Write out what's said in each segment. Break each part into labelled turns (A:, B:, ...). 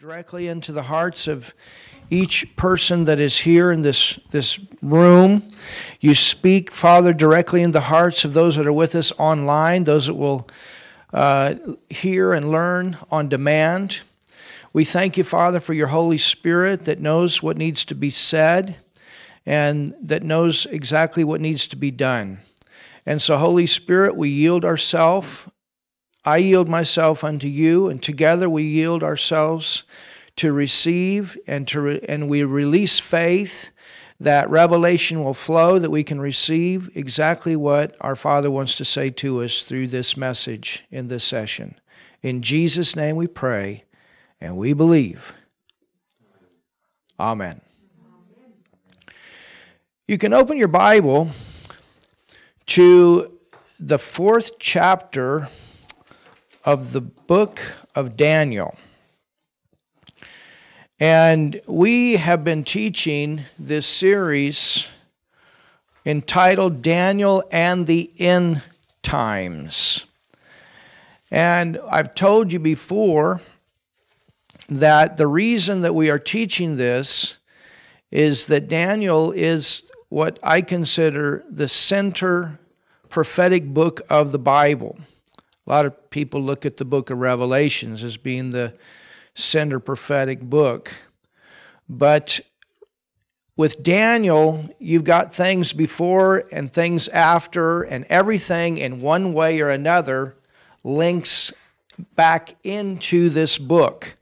A: directly into the hearts of each person that is here in this, this room. You speak, Father, directly in the hearts of those that are with us online, those that will uh, hear and learn on demand. We thank you, Father, for your Holy Spirit that knows what needs to be said and that knows exactly what needs to be done. And so, Holy Spirit, we yield ourselves I yield myself unto you, and together we yield ourselves to receive and to re- and we release faith that revelation will flow that we can receive exactly what our Father wants to say to us through this message in this session. In Jesus' name we pray and we believe. Amen. You can open your Bible to the fourth chapter of the book of Daniel. And we have been teaching this series entitled Daniel and the End Times. And I've told you before that the reason that we are teaching this is that Daniel is what I consider the center prophetic book of the Bible. A lot of people look at the book of Revelations as being the center prophetic book. But with Daniel, you've got things before and things after, and everything in one way or another links back into this book.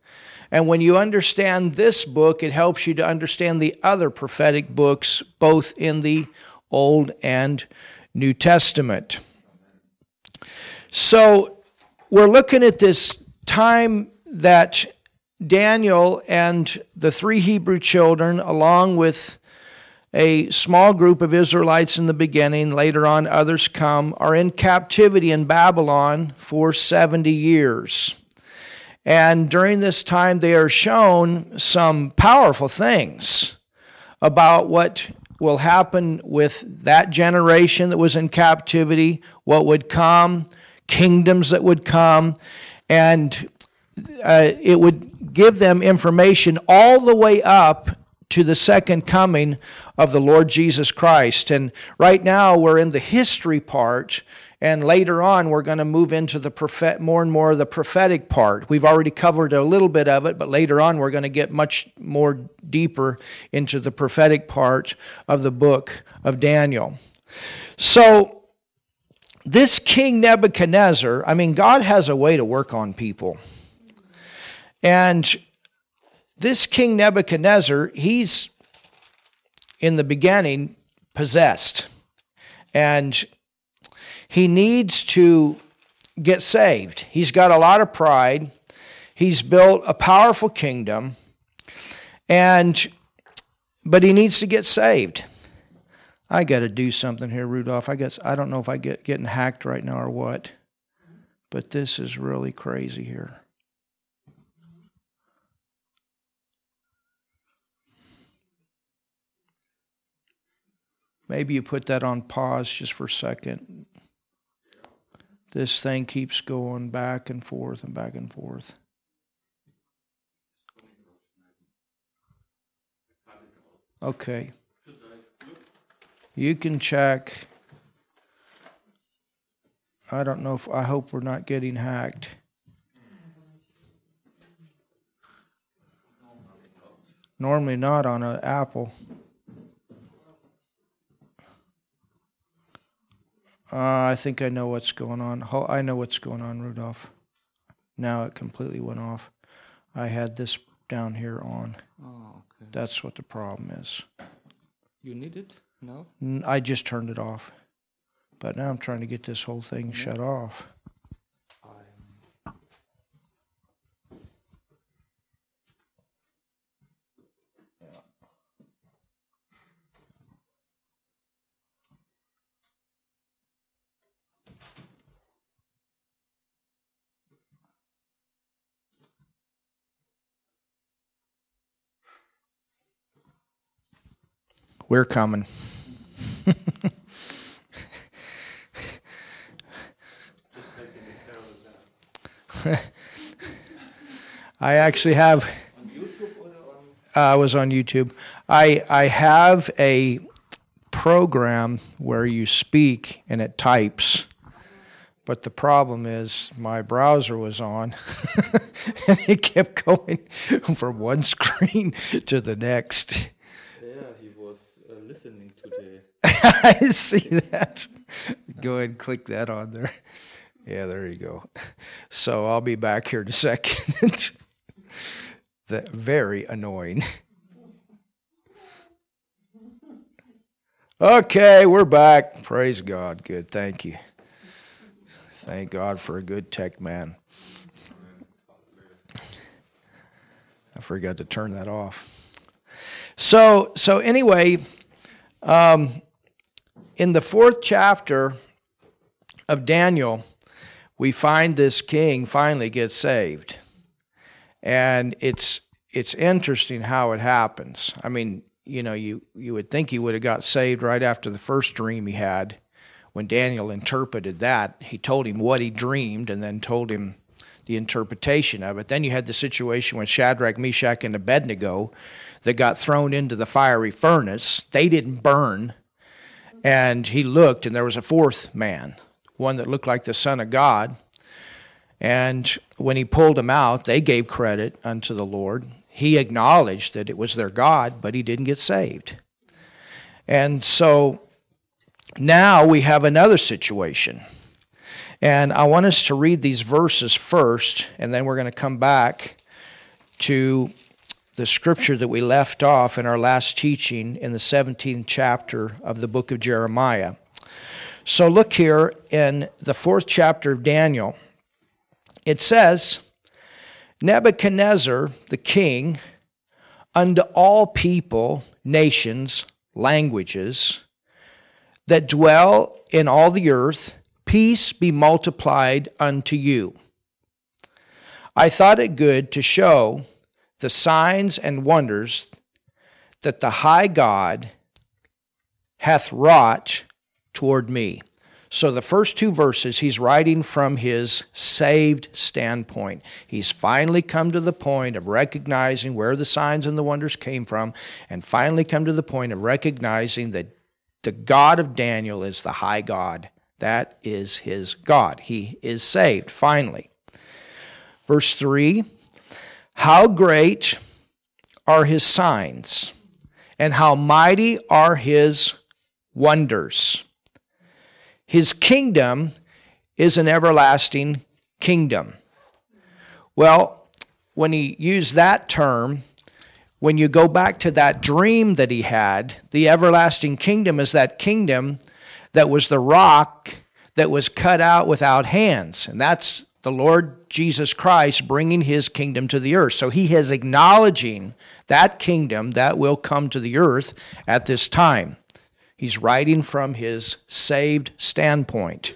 A: And when you understand this book, it helps you to understand the other prophetic books, both in the Old and New Testament. So we're looking at this time that Daniel and the three Hebrew children, along with a small group of Israelites in the beginning, later on others come, are in captivity in Babylon for 70 years. And during this time, they are shown some powerful things about what will happen with that generation that was in captivity, what would come, kingdoms that would come, and uh, it would give them information all the way up to the second coming of the Lord Jesus Christ. And right now we're in the history part, and later on we're going to move into the prophet, more and more of the prophetic part. We've already covered a little bit of it, but later on we're going to get much more deeper into the prophetic part of the book of Daniel. So this King Nebuchadnezzar, I mean, God has a way to work on people. And this King Nebuchadnezzar, he's in the beginning possessed. And he needs to get saved. He's got a lot of pride. He's built a powerful kingdom. And but he needs to get saved. I got to do something here, Rudolph. I guess I don't know if I get getting hacked right now or what, but this is really crazy here. Maybe you put that on pause just for a second. This thing keeps going back and forth and back and forth. Okay. You can check. I don't know if I hope we're not getting hacked. Normally not on an Apple. Uh, I think I know what's going on. I know what's going on, Rudolph. Now it completely went off. I had this down here on.
B: Oh, okay.
A: That's what the problem is.
B: You need it? No?
A: I just turned it off. But now I'm trying to get this whole thing shut off. We're coming. I actually have Uh, I was on YouTube. I I have a program where you speak and it types. But the problem is my browser was on and it kept going from one screen to the next.
B: Yeah, he was uh, listening today.
A: I see that. Go ahead and click that on there. Yeah, there you go. So I'll be back here in a second. that very annoying. Okay, we're back. Praise God. Good. Thank you. Thank God for a good tech man. I forgot to turn that off. So, so anyway, um, in the fourth chapter of Daniel, we find this king finally gets saved, and it's it's interesting how it happens. I mean, you know, you you would think he would have got saved right after the first dream he had. When Daniel interpreted that, he told him what he dreamed, and then told him the interpretation of it. Then you had the situation with Shadrach, Meshach, and Abednego that got thrown into the fiery furnace. They didn't burn. And he looked, and there was a fourth man, one that looked like the Son of God. And when he pulled him out, they gave credit unto the Lord. He acknowledged that it was their God, but he didn't get saved. And so now we have another situation. And I want us to read these verses first, and then we're going to come back to the scripture that we left off in our last teaching in the 17th chapter of the book of Jeremiah. So look here in the fourth chapter of Daniel. It says, Nebuchadnezzar the king, unto all people, nations, languages, that dwell in all the earth, peace be multiplied unto you. I thought it good to show the signs and wonders that the high God hath wrought toward me. So, the first two verses, he's writing from his saved standpoint. He's finally come to the point of recognizing where the signs and the wonders came from, and finally come to the point of recognizing that the God of Daniel is the high God. That is his God. He is saved, finally. Verse 3 how great are his signs, and how mighty are his wonders. His kingdom is an everlasting kingdom. Well, when he used that term, when you go back to that dream that he had, the everlasting kingdom is that kingdom that was the rock that was cut out without hands. And that's the Lord Jesus Christ bringing his kingdom to the earth. So he is acknowledging that kingdom that will come to the earth at this time. He's writing from his saved standpoint.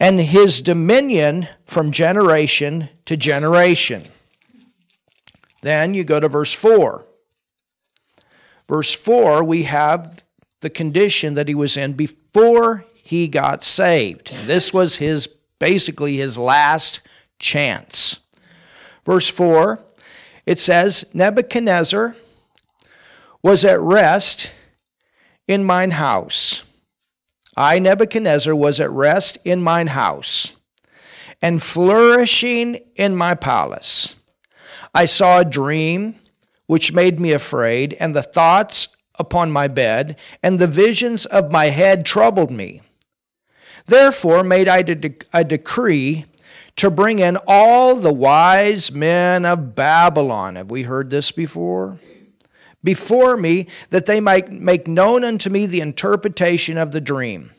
A: And his dominion from generation to generation. Then you go to verse 4. Verse 4, we have the condition that he was in before he got saved. This was his basically his last chance. Verse 4, it says, Nebuchadnezzar was at rest in mine house. I, Nebuchadnezzar, was at rest in mine house and flourishing in my palace. I saw a dream which made me afraid, and the thoughts upon my bed, and the visions of my head troubled me. Therefore made I a decree to bring in all the wise men of Babylon. Have we heard this before? Before me, that they might make known unto me the interpretation of the dream.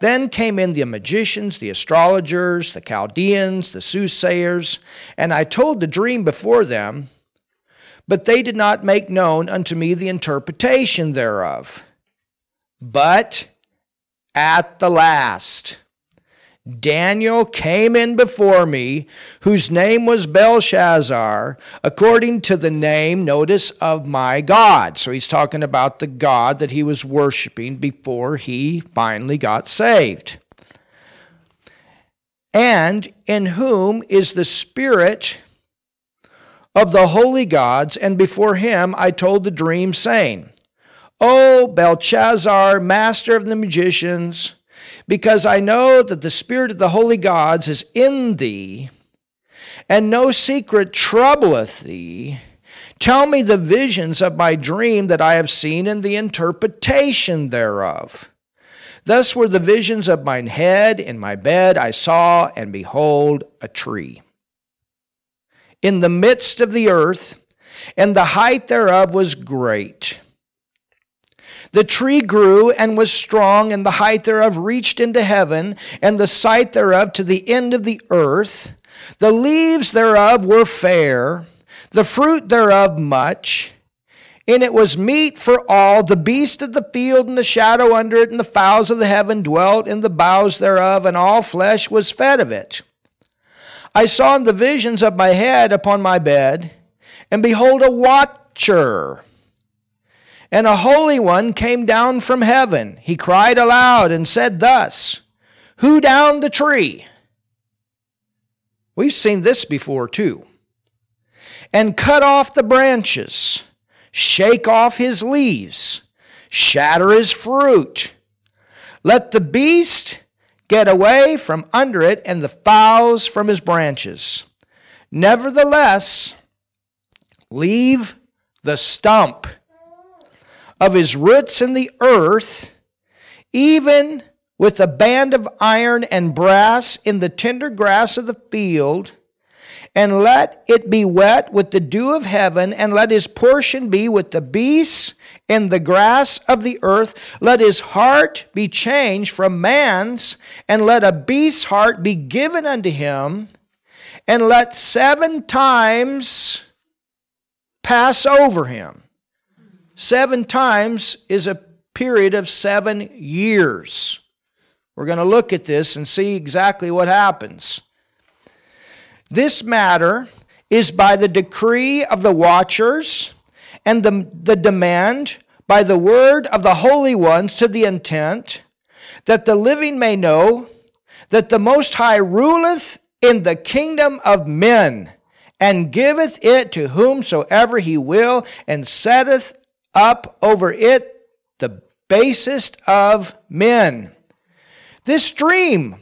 A: Then came in the magicians, the astrologers, the Chaldeans, the soothsayers, and I told the dream before them, but they did not make known unto me the interpretation thereof. But at the last. Daniel came in before me, whose name was Belshazzar, according to the name, notice, of my God. So he's talking about the God that he was worshiping before he finally got saved. And in whom is the Spirit of the holy gods, and before him I told the dream, saying, O Belshazzar, master of the magicians, because I know that the spirit of the holy gods is in thee, and no secret troubleth thee. Tell me the visions of my dream that I have seen and the interpretation thereof. Thus were the visions of mine head in my bed I saw, and behold, a tree. In the midst of the earth, and the height thereof was great. The tree grew and was strong, and the height thereof reached into heaven, and the sight thereof to the end of the earth. The leaves thereof were fair, the fruit thereof much. And it was meat for all. The beast of the field and the shadow under it, and the fowls of the heaven dwelt in the boughs thereof, and all flesh was fed of it. I saw in the visions of my head upon my bed, and behold, a watcher. And a holy one came down from heaven. He cried aloud and said thus Who down the tree? We've seen this before too. And cut off the branches shake off his leaves, shatter his fruit. Let the beast get away from under it and the fowls from his branches. Nevertheless, leave the stump of his roots in the earth, even with a band of iron and brass in the tender grass of the field and let it be wet with the dew of heaven, and let his portion be with the beasts and the grass of the earth. Let his heart be changed from man's, and let a beast's heart be given unto him, and let seven times pass over him. Seven times is a period of seven years. We're going to look at this and see exactly what happens. This matter is by the decree of the watchers and the, the demand by the word of the holy ones to the intent that the living may know that the Most High ruleth in the kingdom of men and giveth it to whomsoever he will and setteth up over it the basest of men. This dream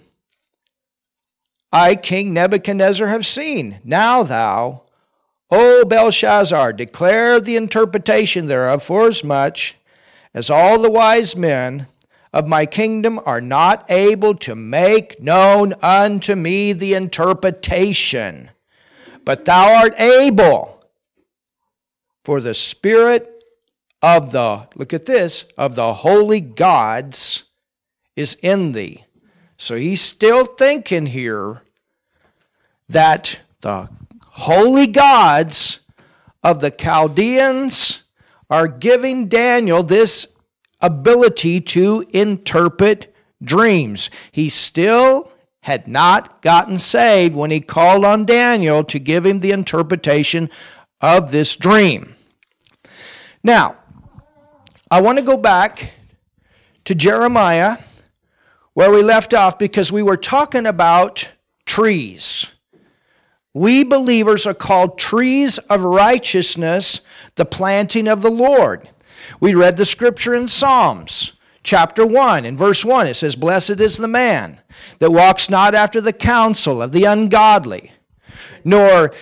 A: I, King Nebuchadnezzar, have seen. Now thou, O Belshazzar, declare the interpretation thereof, forasmuch as all the wise men of my kingdom are not able to make known unto me the interpretation. But thou art able, for the Spirit of the, look at this, of the holy gods is in thee. So he's still thinking here that the holy gods of the Chaldeans are giving Daniel this ability to interpret dreams. He still had not gotten saved when he called on Daniel to give him the interpretation of this dream. Now, I want to go back to Jeremiah where we left off because we were talking about trees. We believers are called trees of righteousness, the planting of the Lord. We read the scripture in Psalms chapter 1 in verse 1 it says blessed is the man that walks not after the counsel of the ungodly nor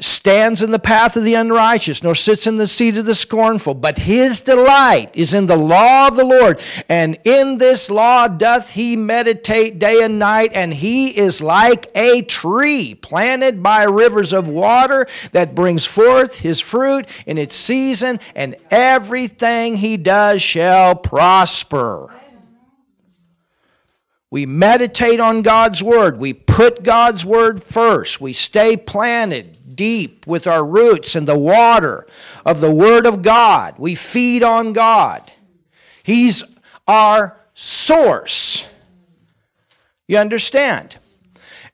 A: stands in the path of the unrighteous, nor sits in the seat of the scornful. But his delight is in the law of the Lord, and in this law doth he meditate day and night, and he is like a tree planted by rivers of water that brings forth his fruit in its season, and everything he does shall prosper. We meditate on God's Word. We put God's Word first. We stay planted deep with our roots in the water of the Word of God. We feed on God. He's our source. You understand?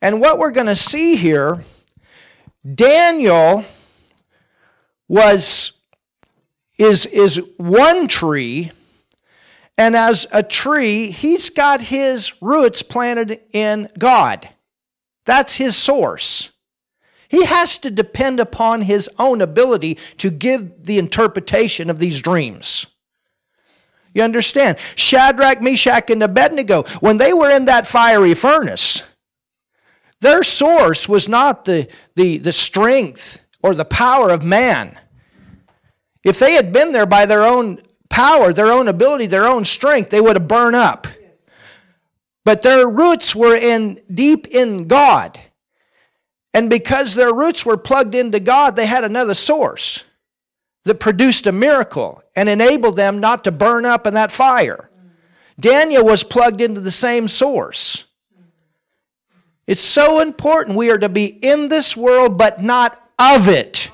A: And what we're going to see here, Daniel was is is one tree and as a tree, he's got his roots planted in God. That's his source. He has to depend upon his own ability to give the interpretation of these dreams. You understand? Shadrach, Meshach, and Abednego, when they were in that fiery furnace, their source was not the, the, the strength or the power of man. If they had been there by their own power, their own ability, their own strength, they would have burned up. But their roots were in deep in God. And because their roots were plugged into God, they had another source that produced a miracle and enabled them not to burn up in that fire. Daniel was plugged into the same source. It's so important we are to be in this world but not of it.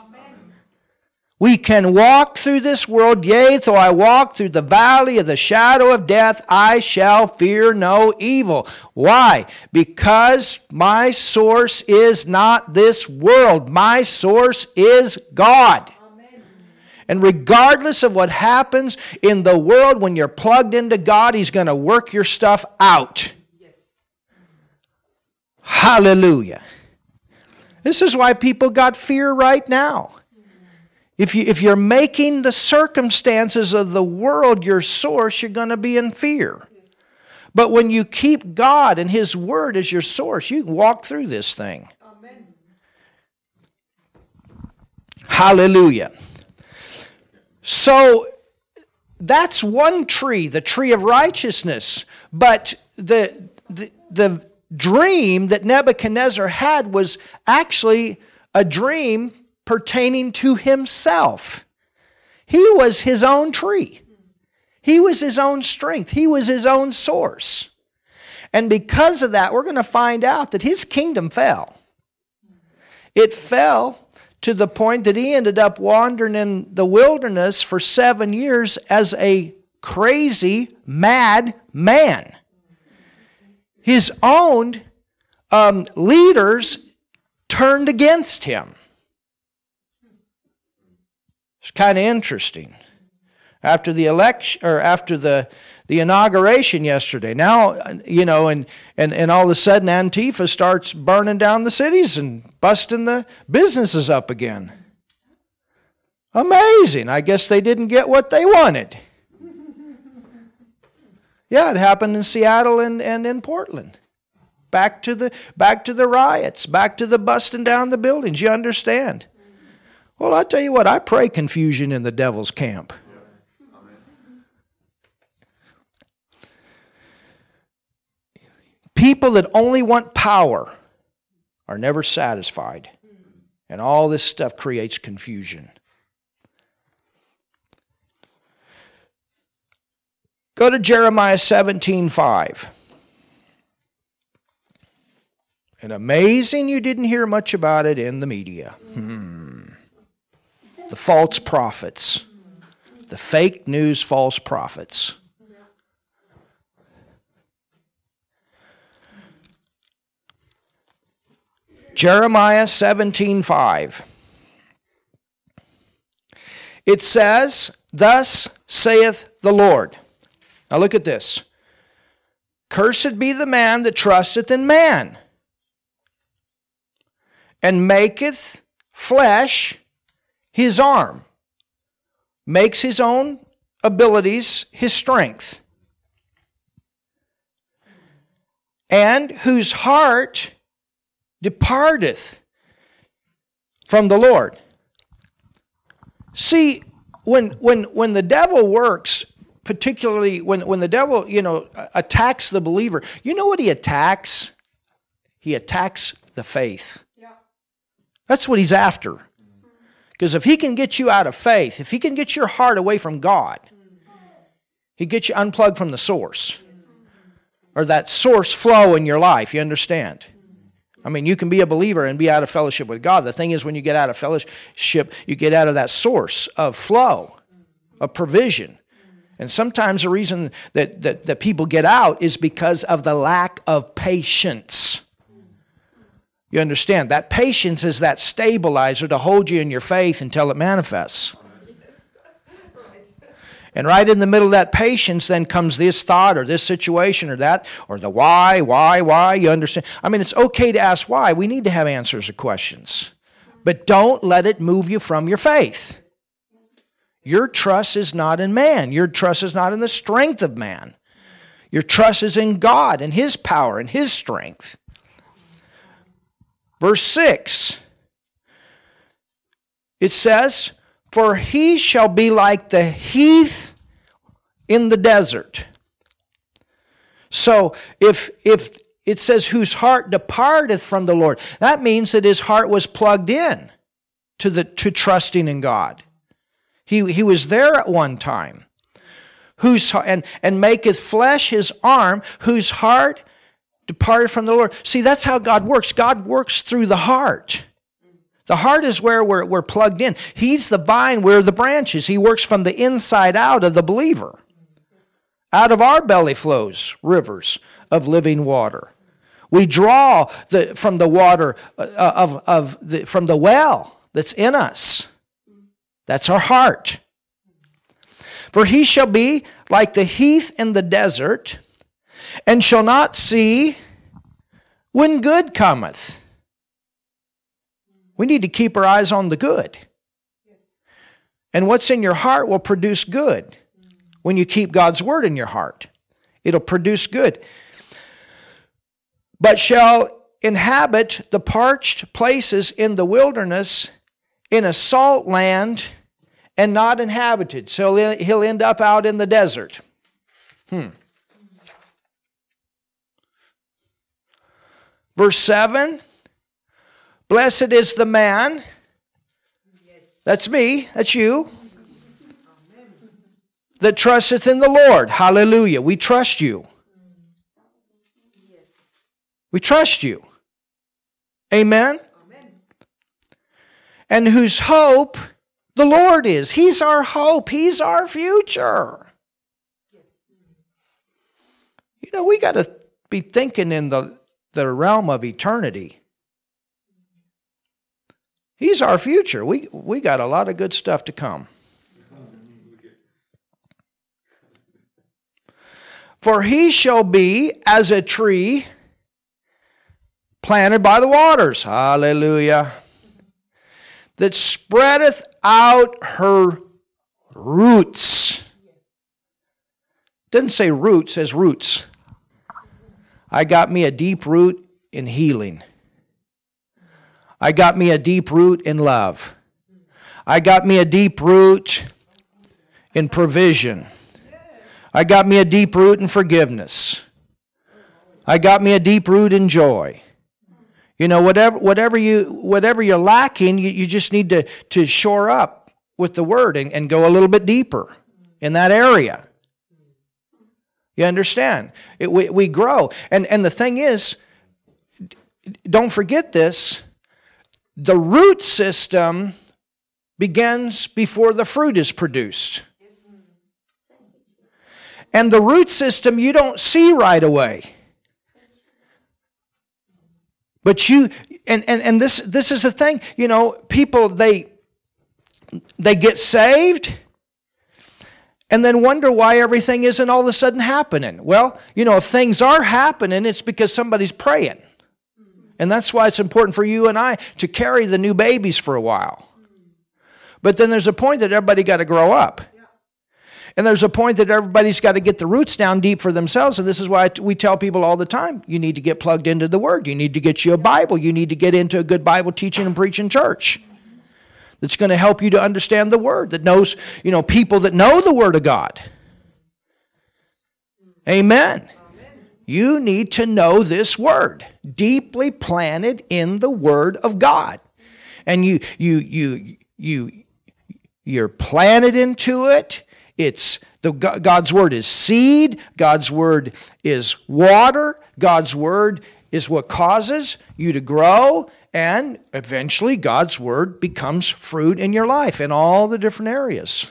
A: We can walk through this world, yea, though I walk through the valley of the shadow of death, I shall fear no evil. Why? Because my source is not this world. My source is God. And regardless of what happens in the world, when you're plugged into God, He's going to work your stuff out. Hallelujah. This is why people got fear right now. If, you, if you're making the circumstances of the world your source, you're going to be in fear. But when you keep God and His Word as your source, you can walk through this thing. Amen. Hallelujah. So that's one tree, the tree of righteousness. But the, the, the dream that Nebuchadnezzar had was actually a dream pertaining to himself. He was his own tree. He was his own strength. He was his own source. And because of that, we're going to find out that his kingdom fell. It fell to the point that he ended up wandering in the wilderness for seven years as a crazy, mad man. His own um, leaders turned against him. It's kind of interesting. After the election, or after the, the inauguration yesterday, now, you know, and, and, and all of a sudden Antifa starts burning down the cities and busting the businesses up again. Amazing. I guess they didn't get what they wanted. Yeah, it happened in Seattle and, and in Portland. Back to the back to the riots, back to the busting down the buildings. You understand? Well, I tell you what, I pray confusion in the devil's camp. People that only want power are never satisfied. And all this stuff creates confusion. Go to Jeremiah 17 5. And amazing you didn't hear much about it in the media. Hmm the false prophets, the fake news false prophets. Jeremiah 17:5 It says, "Thus saith the Lord." Now look at this. Cursed be the man that trusteth in man, and maketh flesh his arm, makes his own abilities his strength, and whose heart departeth from the Lord. See, when, when, when the devil works, particularly when, when the devil, you know, attacks the believer, you know what he attacks? He attacks the faith. Yeah. That's what he's after. Because if he can get you out of faith, if he can get your heart away from God, he gets you unplugged from the source or that source flow in your life. You understand? I mean, you can be a believer and be out of fellowship with God. The thing is, when you get out of fellowship, you get out of that source of flow, of provision. And sometimes the reason that, that, that people get out is because of the lack of patience. You understand? That patience is that stabilizer to hold you in your faith until it manifests. And right in the middle of that patience, then comes this thought or this situation or that, or the why, why, why. You understand? I mean, it's okay to ask why. We need to have answers to questions. But don't let it move you from your faith. Your trust is not in man. Your trust is not in the strength of man. Your trust is in God and His power and His strength. Verse 6 it says, For he shall be like the heath in the desert. So if, if it says, Whose heart departeth from the Lord, that means that his heart was plugged in to, the, to trusting in God. He, he was there at one time whose and and maketh flesh his arm, whose heart departed from the Lord. See, that's how God works. God works through the heart. The heart is where we're, we're plugged in. He's the vine, we're the branches. He works from the inside out of the believer. Out of our belly flows rivers of living water. We draw the, from the water uh, of, of the, from the well that's in us. That's our heart. For he shall be like the heath in the desert, and shall not see when good cometh. We need to keep our eyes on the good. And what's in your heart will produce good when you keep God's word in your heart. It'll produce good. But shall inhabit the parched places in the wilderness in a salt land and not inhabited. So he'll end up out in the desert. Hmm. Verse 7 Blessed is the man. That's me, that's you. That trusteth in the Lord. Hallelujah. We trust you. We trust you. Amen. And whose hope the Lord is. He's our hope, He's our future. You know, we got to be thinking in the, the realm of eternity. He's our future. We, we got a lot of good stuff to come. For he shall be as a tree planted by the waters. Hallelujah. That spreadeth out her roots. Doesn't say roots, says roots. I got me a deep root in healing. I got me a deep root in love. I got me a deep root in provision. I got me a deep root in forgiveness. I got me a deep root in joy. You know, whatever, whatever, you, whatever you're lacking, you, you just need to, to shore up with the word and, and go a little bit deeper in that area. You understand? It, we, we grow. And, and the thing is, don't forget this the root system begins before the fruit is produced. And the root system you don't see right away. But you and, and, and this this is the thing, you know, people they they get saved and then wonder why everything isn't all of a sudden happening. Well, you know, if things are happening, it's because somebody's praying. And that's why it's important for you and I to carry the new babies for a while. But then there's a point that everybody got to grow up. And there's a point that everybody's got to get the roots down deep for themselves. And this is why we tell people all the time you need to get plugged into the Word. You need to get you a Bible. You need to get into a good Bible teaching and preaching church that's going to help you to understand the Word, that knows, you know, people that know the Word of God. Amen. You need to know this word, deeply planted in the word of God. And you you you you you're planted into it. It's the God's word is seed, God's word is water, God's word is what causes you to grow and eventually God's word becomes fruit in your life in all the different areas.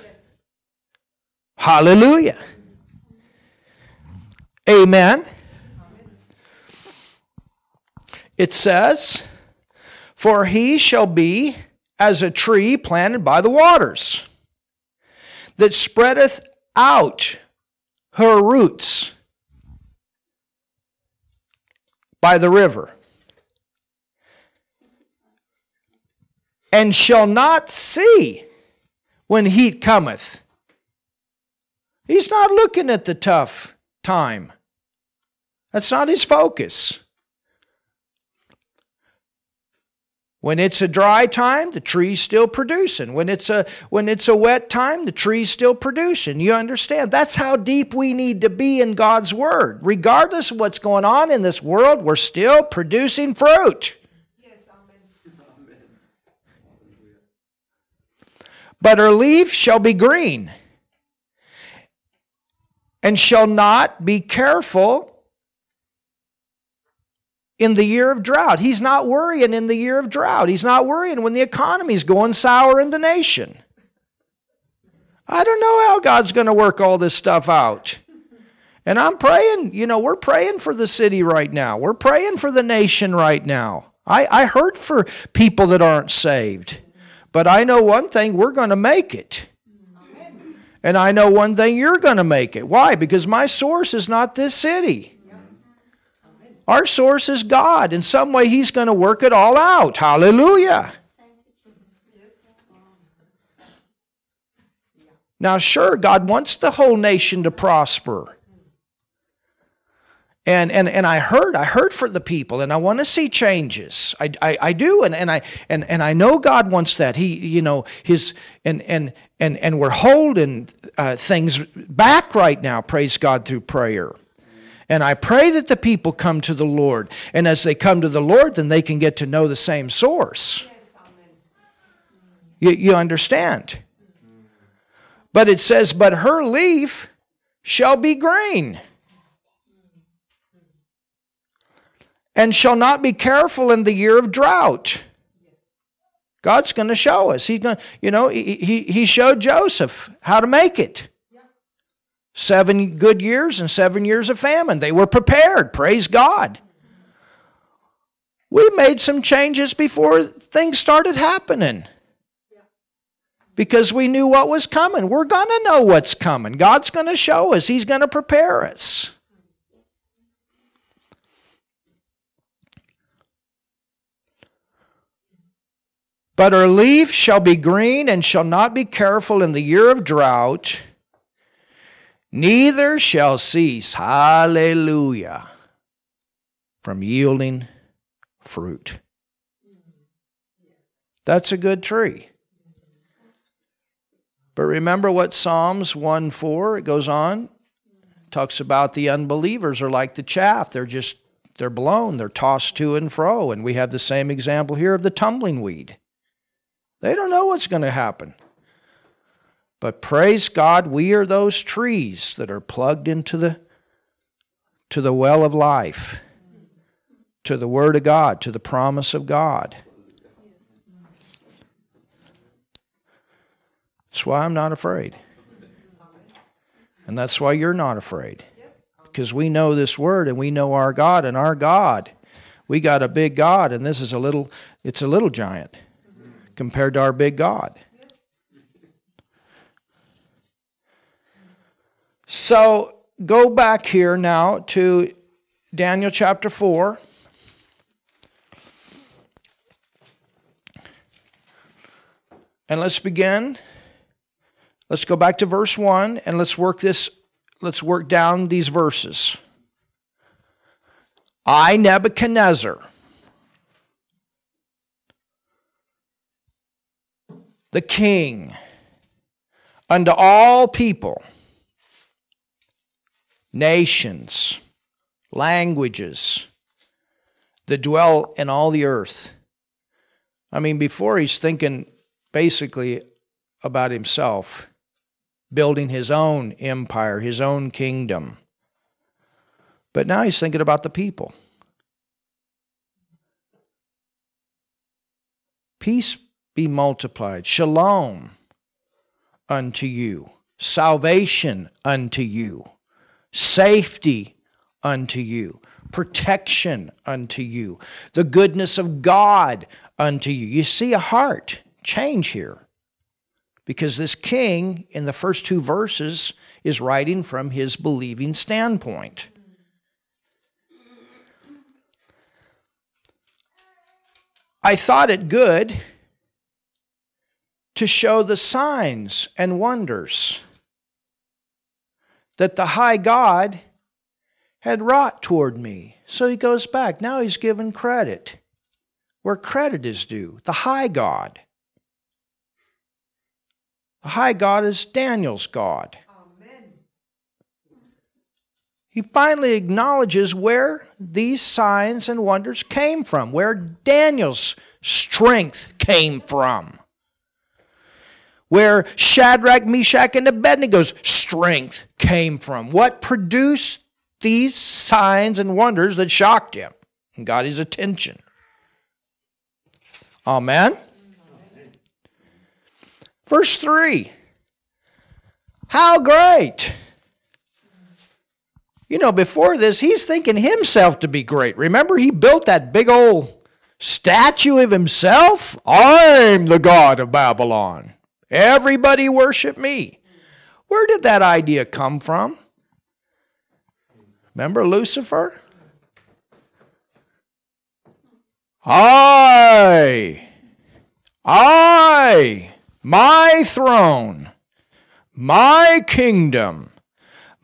A: Hallelujah. Amen. It says, For he shall be as a tree planted by the waters, that spreadeth out her roots by the river. And shall not see when heat cometh. He's not looking at the tough time. That's not his focus. When it's a dry time, the tree's still producing. When it's a when it's a wet time, the tree's still producing. You understand? That's how deep we need to be in God's word. Regardless of what's going on in this world, we're still producing fruit. Yes, amen. But her leaf shall be green, and shall not be careful in the year of drought. He's not worrying in the year of drought. He's not worrying when the economy's going sour in the nation. I don't know how God's going to work all this stuff out. And I'm praying, you know, we're praying for the city right now. We're praying for the nation right now. I, I hurt for people that aren't saved. But I know one thing we're going to make it. And I know one thing you're going to make it. Why? Because my source is not this city. Our source is God. In some way, He's going to work it all out. Hallelujah. Now, sure, God wants the whole nation to prosper. And, and, and I heard, I heard for the people, and I want to see changes. I, I, I do, and, and I and, and I know God wants that. He, you know, his and and and and we're holding uh, things back right now, praise God, through prayer. And I pray that the people come to the Lord. And as they come to the Lord, then they can get to know the same source. You, you understand? But it says, But her leaf shall be green, and shall not be careful in the year of drought. God's going to show us. He's going, you know, he, he, showed Joseph how to make it seven good years and seven years of famine. They were prepared. Praise God. We made some changes before things started happening because we knew what was coming. We're going to know what's coming. God's going to show us, He's going to prepare us. But her leaf shall be green and shall not be careful in the year of drought neither shall cease, hallelujah, from yielding fruit. That's a good tree. But remember what Psalms 1 4, it goes on, talks about the unbelievers are like the chaff. They're just, they're blown, they're tossed to and fro. And we have the same example here of the tumbling weed. They don't know what's going to happen. But praise God, we are those trees that are plugged into the, to the well of life, to the Word of God, to the promise of God. That's why I'm not afraid. And that's why you're not afraid. Because we know this Word and we know our God, and our God, we got a big God, and this is a little, it's a little giant compared to our big God. So go back here now to Daniel chapter 4. And let's begin. Let's go back to verse 1 and let's work this let's work down these verses. I Nebuchadnezzar the king unto all people nations, languages that dwell in all the earth. I mean, before he's thinking basically about himself, building his own empire, his own kingdom. But now he's thinking about the people. Peace be multiplied, shalom unto you, salvation unto you. Safety unto you, protection unto you, the goodness of God unto you. You see a heart change here because this king in the first two verses is writing from his believing standpoint. I thought it good to show the signs and wonders that the high God had wrought toward me. So he goes back. Now he's given credit where credit is due. The high God. The high God is Daniel's God. He finally acknowledges where these signs and wonders came from, where Daniel's strength came from, where Shadrach, Meshach, and Abednego's strength came from, what produced these signs and wonders that shocked him and got his attention. Amen. Verse 3 How great! You know, before this, he's thinking himself to be great. Remember, he built that big old statue of himself? I'm the God of Babylon. Everybody worship me. Where did that idea come from? Remember Lucifer? I, I, my throne, my kingdom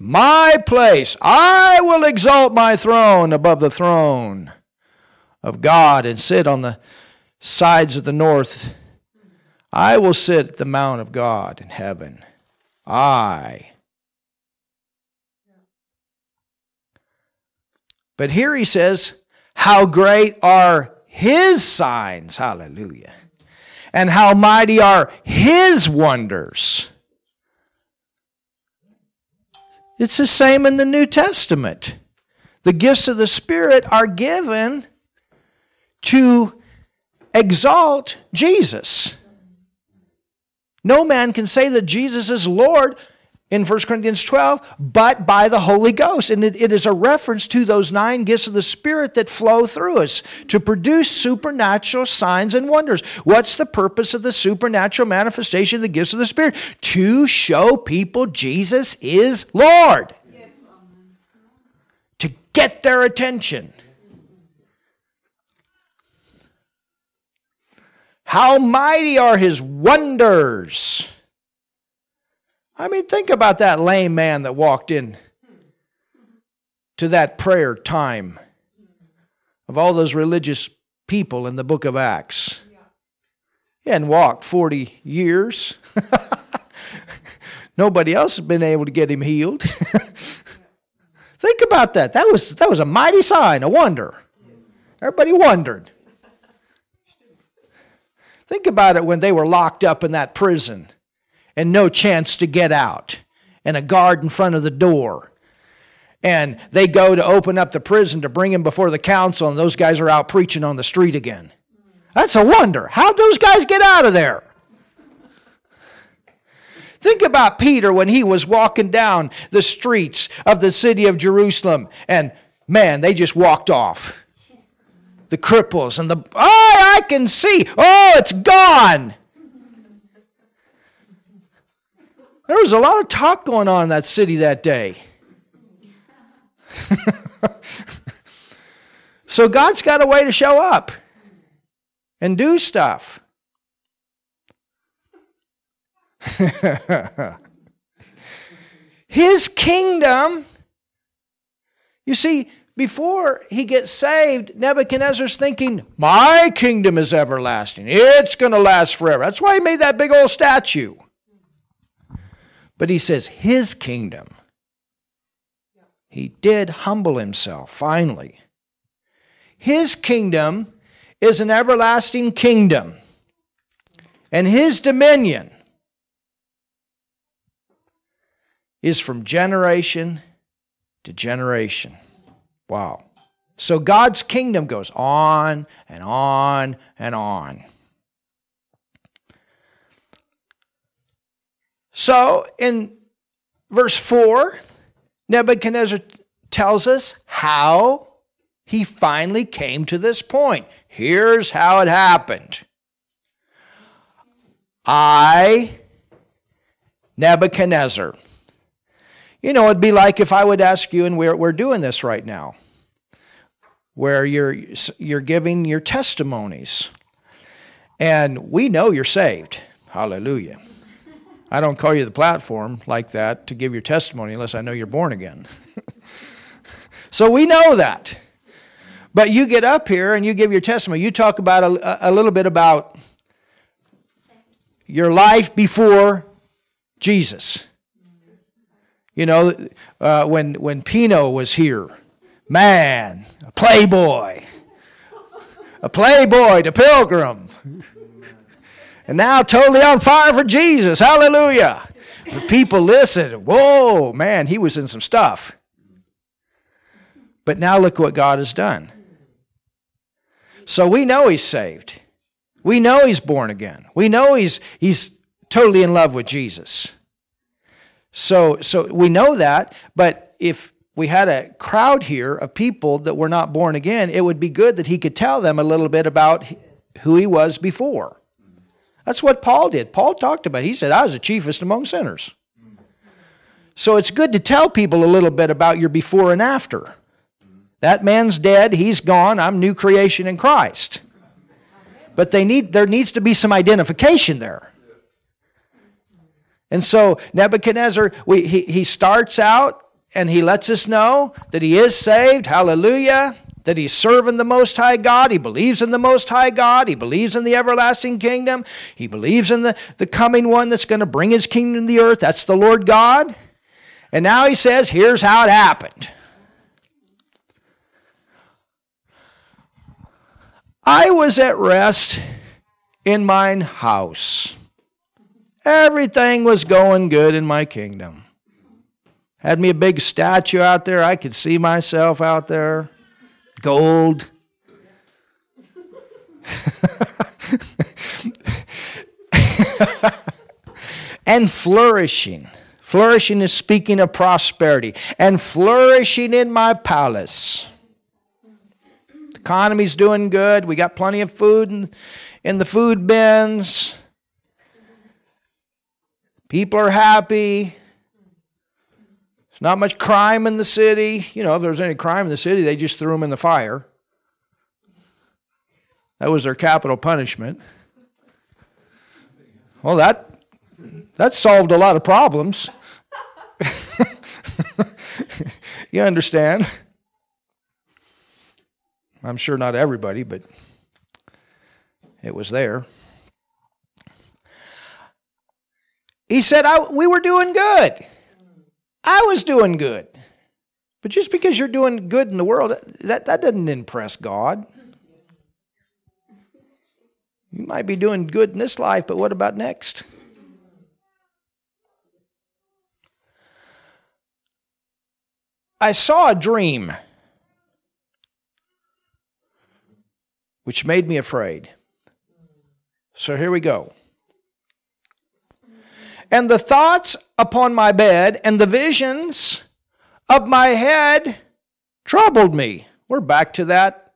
A: my place. I will exalt my throne above the throne of God and sit on the sides of the north. I will sit at the mount of God in heaven. I. But here he says, How great are his signs. Hallelujah. And how mighty are his wonders. It's the same in the New Testament. The gifts of the Spirit are given to exalt Jesus. No man can say that Jesus is Lord in 1 Corinthians 12, but by the Holy Ghost. And it, it is a reference to those nine gifts of the Spirit that flow through us to produce supernatural signs and wonders. What's the purpose of the supernatural manifestation of the gifts of the Spirit? To show people Jesus is Lord, yes. to get their attention. How mighty are his wonders! I mean, think about that lame man that walked in to that prayer time of all those religious people in the book of Acts. He hadn't walked 40 years. Nobody else has been able to get him healed. Think about that. That was, that was a mighty sign, a wonder. Everybody wondered. Think about it when they were locked up in that prison and no chance to get out, and a guard in front of the door. And they go to open up the prison to bring him before the council, and those guys are out preaching on the street again. That's a wonder. How'd those guys get out of there? Think about Peter when he was walking down the streets of the city of Jerusalem, and man, they just walked off. The cripples and the, oh, I can see, oh, it's gone. There was a lot of talk going on in that city that day. so God's got a way to show up and do stuff. His kingdom, you see, before he gets saved, Nebuchadnezzar's thinking, My kingdom is everlasting. It's going to last forever. That's why he made that big old statue. But he says, His kingdom. He did humble himself, finally. His kingdom is an everlasting kingdom, and his dominion is from generation to generation. Wow. So God's kingdom goes on and on and on. So in verse 4, Nebuchadnezzar tells us how he finally came to this point. Here's how it happened. I, Nebuchadnezzar. You know, it'd be like if I would ask you, and we're, we're doing this right now, where you're, you're giving your testimonies. And we know you're saved. Hallelujah. I don't call you the platform like that to give your testimony unless I know you're born again. so we know that. But you get up here and you give your testimony. You talk about a, a little bit about your life before Jesus. You know, uh, when, when Pino was here, man, a playboy, a playboy, the pilgrim. And now totally on fire for Jesus. Hallelujah. The people listened. Whoa, man, he was in some stuff. But now look what God has done. So we know he's saved. We know he's born again. We know he's, he's totally in love with Jesus. So, so we know that, but if we had a crowd here of people that were not born again, it would be good that he could tell them a little bit about who he was before. That's what Paul did. Paul talked about it. He said, I was the chiefest among sinners. So it's good to tell people a little bit about your before and after. That man's dead, he's gone, I'm new creation in Christ. But they need there needs to be some identification there. And so Nebuchadnezzar, we, he, he starts out and he lets us know that he is saved. Hallelujah. That he's serving the Most High God. He believes in the Most High God. He believes in the everlasting kingdom. He believes in the, the coming one that's going to bring his kingdom to the earth. That's the Lord God. And now he says, here's how it happened. I was at rest in mine house. Everything was going good in my kingdom. Had me a big statue out there. I could see myself out there. Gold. and flourishing. Flourishing is speaking of prosperity. And flourishing in my palace. The economy's doing good. We got plenty of food in, in the food bins. People are happy. There's not much crime in the city. You know, if there's any crime in the city, they just threw them in the fire. That was their capital punishment. Well, that that solved a lot of problems. you understand? I'm sure not everybody, but it was there. He said, We were doing good. I was doing good. But just because you're doing good in the world, that, that doesn't impress God. You might be doing good in this life, but what about next? I saw a dream which made me afraid. So here we go and the thoughts upon my bed and the visions of my head troubled me. We're back to that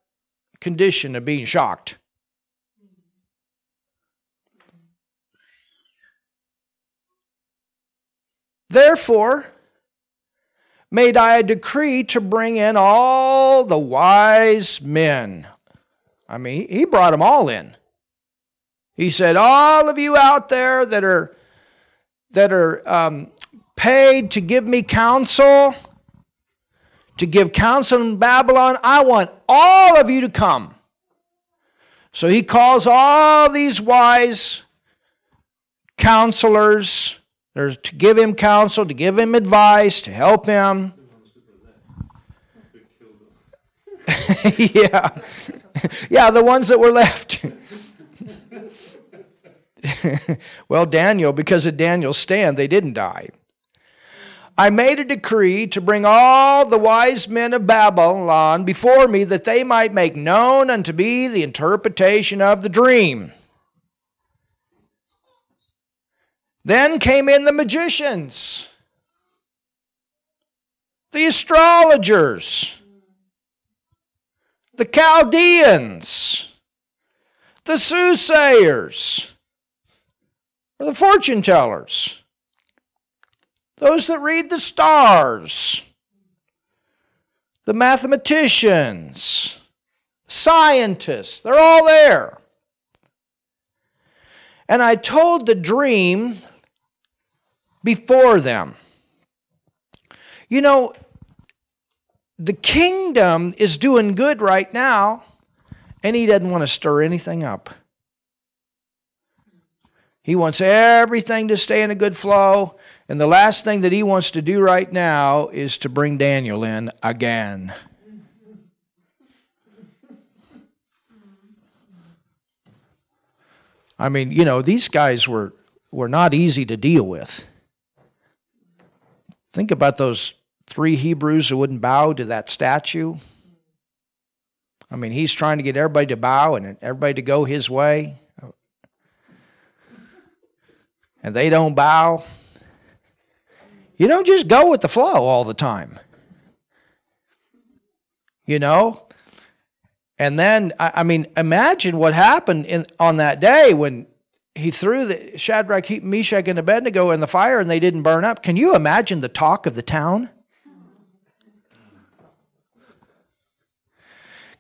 A: condition of being shocked. Therefore, made I a decree to bring in all the wise men. I mean, he brought them all in. He said, All of you out there that are that are um, paid to give me counsel, to give counsel in Babylon, I want all of you to come. So he calls all these wise counselors to give him counsel, to give him advice, to help him. yeah. yeah, the ones that were left. well, Daniel, because of Daniel's stand, they didn't die. I made a decree to bring all the wise men of Babylon before me that they might make known unto me the interpretation of the dream. Then came in the magicians, the astrologers, the Chaldeans, the soothsayers are the fortune tellers, those that read the stars, the mathematicians, scientists, they're all there. and I told the dream before them. You know, the kingdom is doing good right now, and he doesn't want to stir anything up. He wants everything to stay in a good flow, and the last thing that he wants to do right now is to bring Daniel in again. I mean, you know, these guys were, were not easy to deal with. Think about those three Hebrews who wouldn't bow to that statue. I mean, he's trying to get everybody to bow and everybody to go his way. And they don't bow. You don't just go with the flow all the time. You know? And then, I mean, imagine what happened in, on that day when he threw the Shadrach, Meshach, and Abednego in the fire and they didn't burn up. Can you imagine the talk of the town?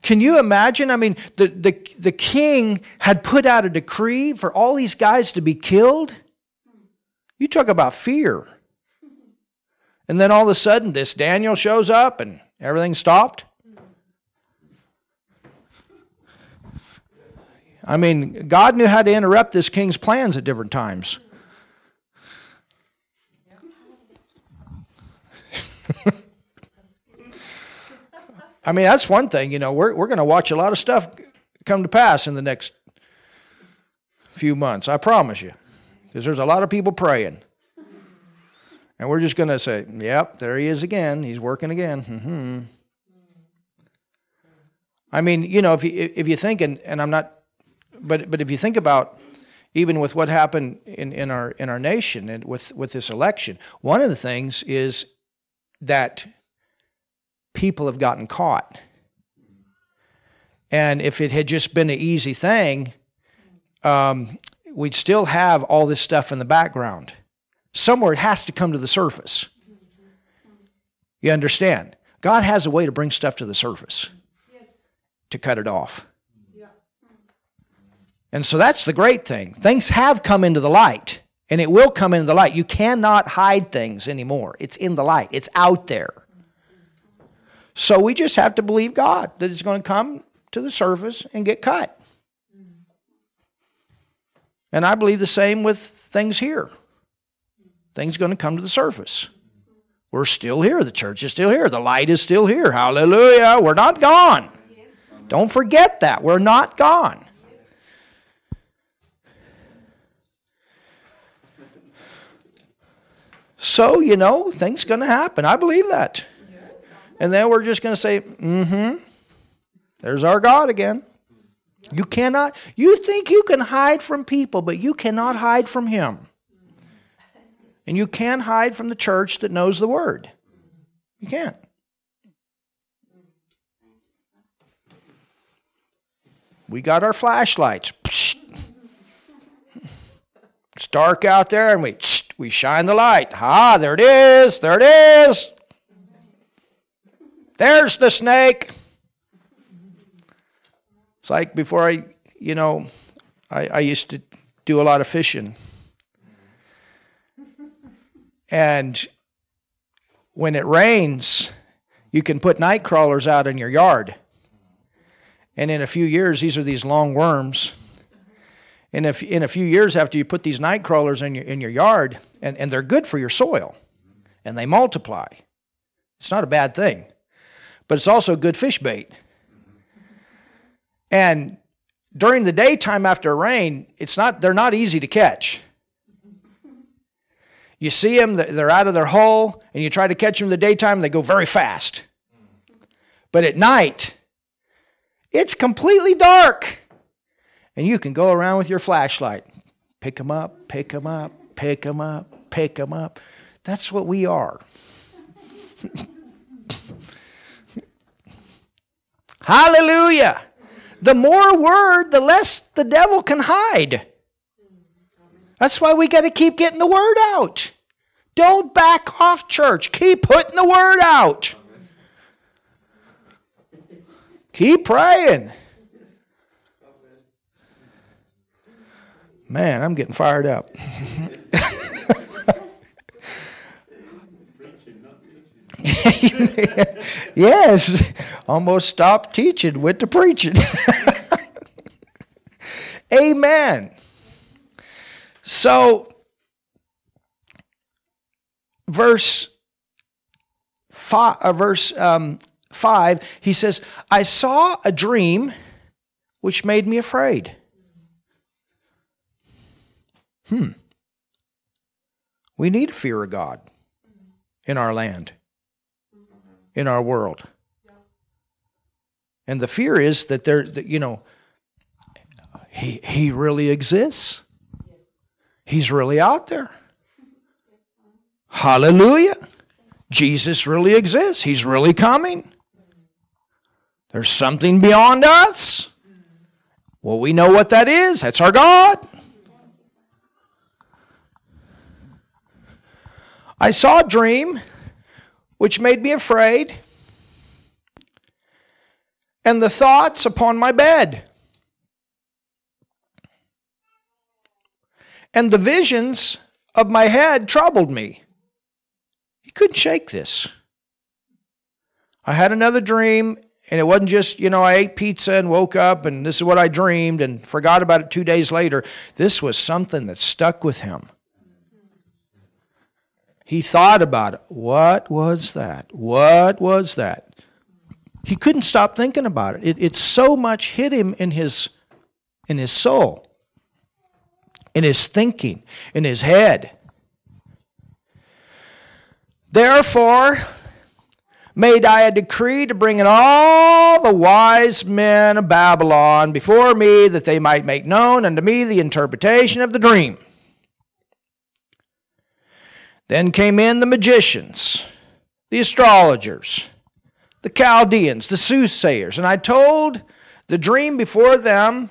A: Can you imagine? I mean, the, the, the king had put out a decree for all these guys to be killed. You talk about fear. And then all of a sudden, this Daniel shows up and everything stopped. I mean, God knew how to interrupt this king's plans at different times. I mean, that's one thing, you know, we're, we're going to watch a lot of stuff come to pass in the next few months, I promise you, because there's a lot of people praying. And we're just going to say, yep, there he is again. He's working again. Mm-hmm. I mean, you know, if you, if you think, and, and I'm not but but if you think about even with what happened in, in our in our nation and with, with this election, one of the things is that people have gotten caught. And if it had just been an easy thing, um, we'd still have all this stuff in the background. Somewhere it has to come to the surface. You understand? God has a way to bring stuff to the surface yes. to cut it off. And so that's the great thing. Things have come into the light, and it will come into the light. You cannot hide things anymore. It's in the light, it's out there. So we just have to believe God that it's going to come to the surface and get cut. And I believe the same with things here. Things going to come to the surface. We're still here. The church is still here. The light is still here. Hallelujah. We're not gone. Don't forget that. We're not gone. So, you know, things going to happen. I believe that. And then we're just going to say, mm hmm, there's our God again. You cannot, you think you can hide from people, but you cannot hide from Him. And you can't hide from the church that knows the Word. You can't. We got our flashlights. It's dark out there, and we we shine the light. Ah, there it is. There it is. There's the snake. It's like before I, you know, I, I used to do a lot of fishing. And when it rains, you can put night crawlers out in your yard. And in a few years, these are these long worms in a, in a few years after you put these night crawlers in your, in your yard, and, and they're good for your soil, and they multiply. It's not a bad thing, but it's also good fish bait. And during the daytime after rain, it's not, they're not easy to catch. You see them, they're out of their hole, and you try to catch them in the daytime, they go very fast. But at night, it's completely dark. And you can go around with your flashlight. Pick them up, pick them up, pick them up, pick them up. That's what we are. Hallelujah. The more word, the less the devil can hide. That's why we got to keep getting the word out. Don't back off, church. Keep putting the word out. Keep praying. Man, I'm getting fired up. yes, almost stopped teaching, went to preaching. Amen. So, verse five, uh, verse um, five, he says, "I saw a dream, which made me afraid." Hmm. We need a fear of God in our land, in our world. And the fear is that there, you know, he, he really exists. He's really out there. Hallelujah. Jesus really exists. He's really coming. There's something beyond us. Well, we know what that is. That's our God. I saw a dream which made me afraid, and the thoughts upon my bed. And the visions of my head troubled me. He couldn't shake this. I had another dream, and it wasn't just, you know, I ate pizza and woke up and this is what I dreamed and forgot about it two days later. This was something that stuck with him. He thought about it. What was that? What was that? He couldn't stop thinking about it. it. It so much hit him in his in his soul, in his thinking, in his head. Therefore, made I a decree to bring in all the wise men of Babylon before me, that they might make known unto me the interpretation of the dream. Then came in the magicians, the astrologers, the Chaldeans, the soothsayers, and I told the dream before them,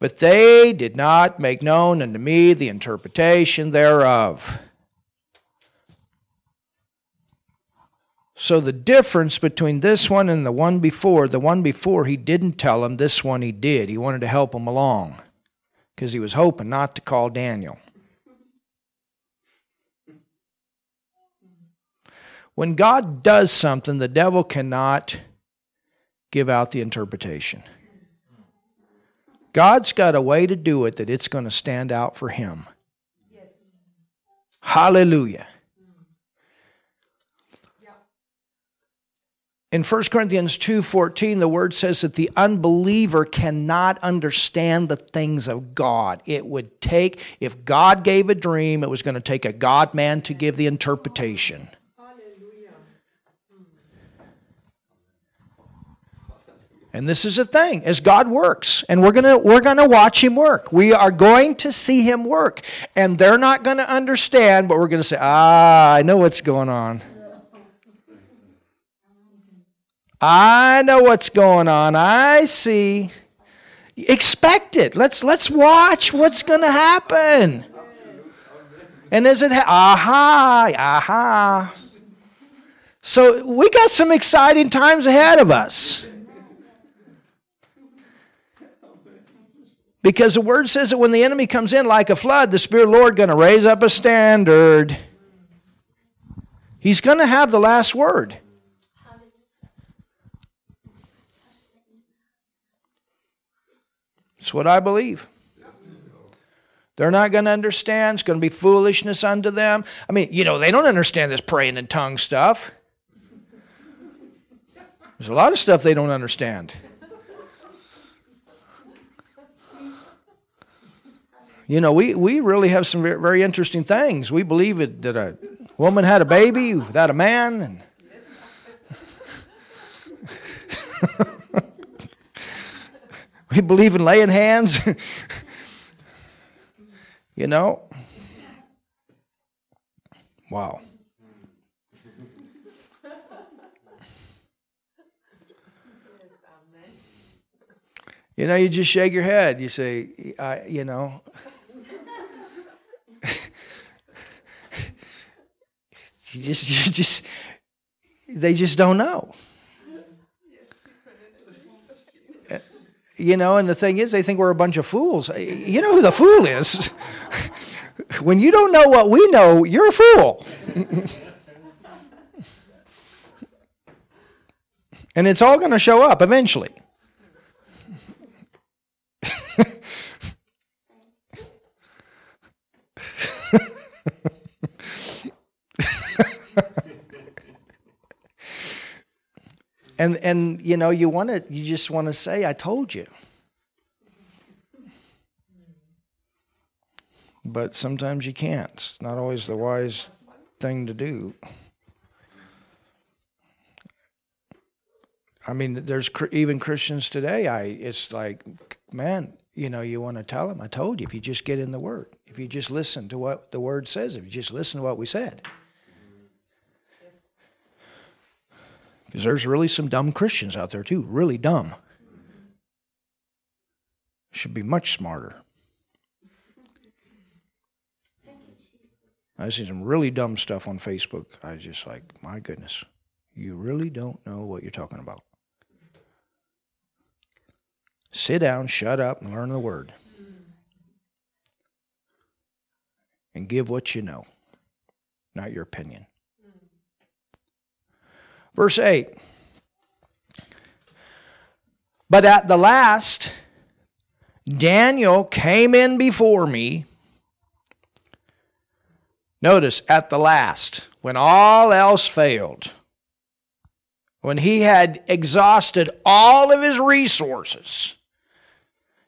A: but they did not make known unto me the interpretation thereof. So the difference between this one and the one before, the one before he didn't tell him, this one he did. He wanted to help him along because he was hoping not to call Daniel. When God does something, the devil cannot give out the interpretation. God's got a way to do it that it's going to stand out for him. Hallelujah. In 1 Corinthians 2:14 the word says that the unbeliever cannot understand the things of God. It would take if God gave a dream, it was going to take a God man to give the interpretation. And this is a thing as God works, and we're gonna we're gonna watch Him work. We are going to see Him work, and they're not going to understand, but we're going to say, "Ah, I know what's going on. I know what's going on. I see." Expect it. Let's let's watch what's going to happen. And is it ha- aha aha, so we got some exciting times ahead of us. Because the word says that when the enemy comes in like a flood, the Spirit of the Lord going to raise up a standard. He's going to have the last word. That's what I believe. They're not going to understand. It's going to be foolishness unto them. I mean, you know, they don't understand this praying in tongue stuff. There's a lot of stuff they don't understand. You know, we, we really have some very, interesting things. We believe it, that a woman had a baby without a man. And we believe in laying hands. you know? Wow. You know, you just shake your head. You say, I, you know, you just, you just, they just don't know. You know, and the thing is, they think we're a bunch of fools. You know who the fool is? when you don't know what we know, you're a fool. and it's all going to show up eventually. and and you know you want to you just want to say i told you. But sometimes you can't. It's not always the wise thing to do. I mean there's even christians today i it's like man you know you want to tell them i told you if you just get in the word if you just listen to what the word says if you just listen to what we said Because there's really some dumb Christians out there, too, really dumb. Should be much smarter. I see some really dumb stuff on Facebook. I was just like, my goodness, you really don't know what you're talking about. Sit down, shut up, and learn the word. And give what you know, not your opinion. Verse 8. But at the last, Daniel came in before me. Notice, at the last, when all else failed, when he had exhausted all of his resources,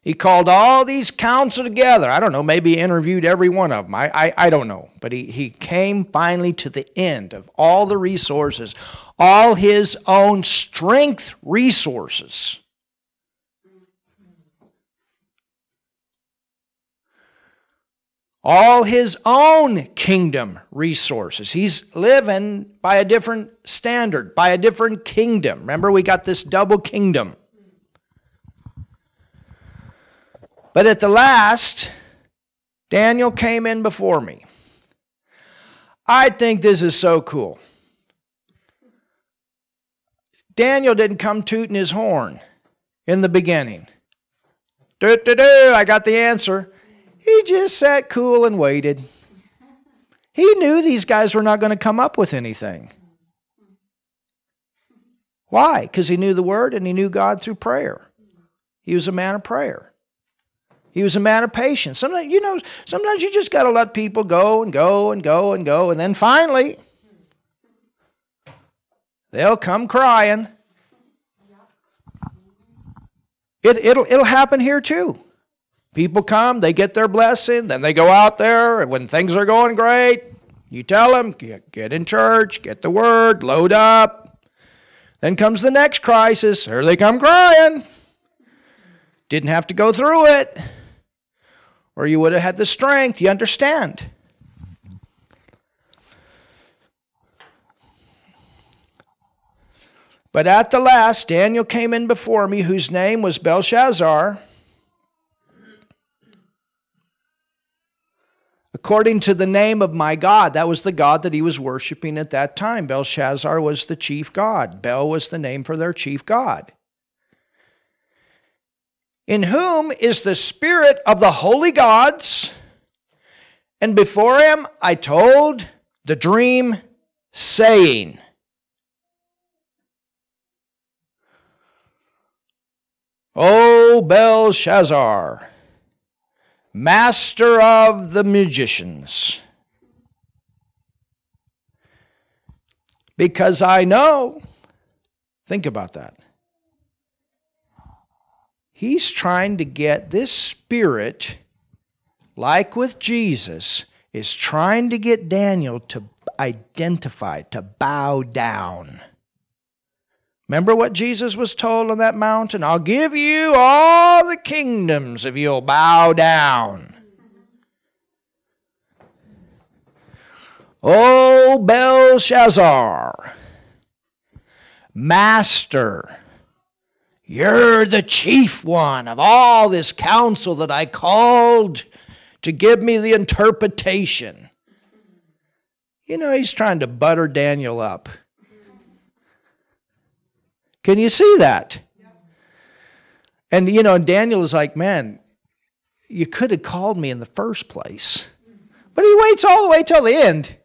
A: he called all these council together. I don't know, maybe he interviewed every one of them. I, I, I don't know. But he, he came finally to the end of all the resources, all his own strength resources. All his own kingdom resources. He's living by a different standard, by a different kingdom. Remember, we got this double kingdom. But at the last, Daniel came in before me. I think this is so cool. Daniel didn't come tooting his horn in the beginning. Do, do, do, I got the answer. He just sat cool and waited. He knew these guys were not going to come up with anything. Why? Because he knew the word and he knew God through prayer. He was a man of prayer. He was a man of patience. Sometimes, you know, sometimes you just got to let people go and go and go and go, and then finally, they'll come crying. It, it'll, it'll happen here too. People come, they get their blessing, then they go out there, and when things are going great, you tell them, get, get in church, get the word, load up. Then comes the next crisis. Here they come crying. Didn't have to go through it or you would have had the strength. You understand? But at the last, Daniel came in before me, whose name was Belteshazzar. According to the name of my God, that was the God that he was worshiping at that time. Belshazzar was the chief God. Bel was the name for their chief God in whom is the spirit of the holy gods. And before him I told the dream, saying, O Belteshazzar, master of the magicians, because I know, think about that he's trying to get this spirit, like with Jesus, is trying to get Daniel to identify, to bow down. Remember what Jesus was told on that mountain? I'll give you all the kingdoms if you'll bow down. O Belteshazzar, Master, you're the chief one of all this council that I called to give me the interpretation. You know, he's trying to butter Daniel up. Can you see that? And, you know, Daniel is like, man, you could have called me in the first place. But he waits all the way till the end.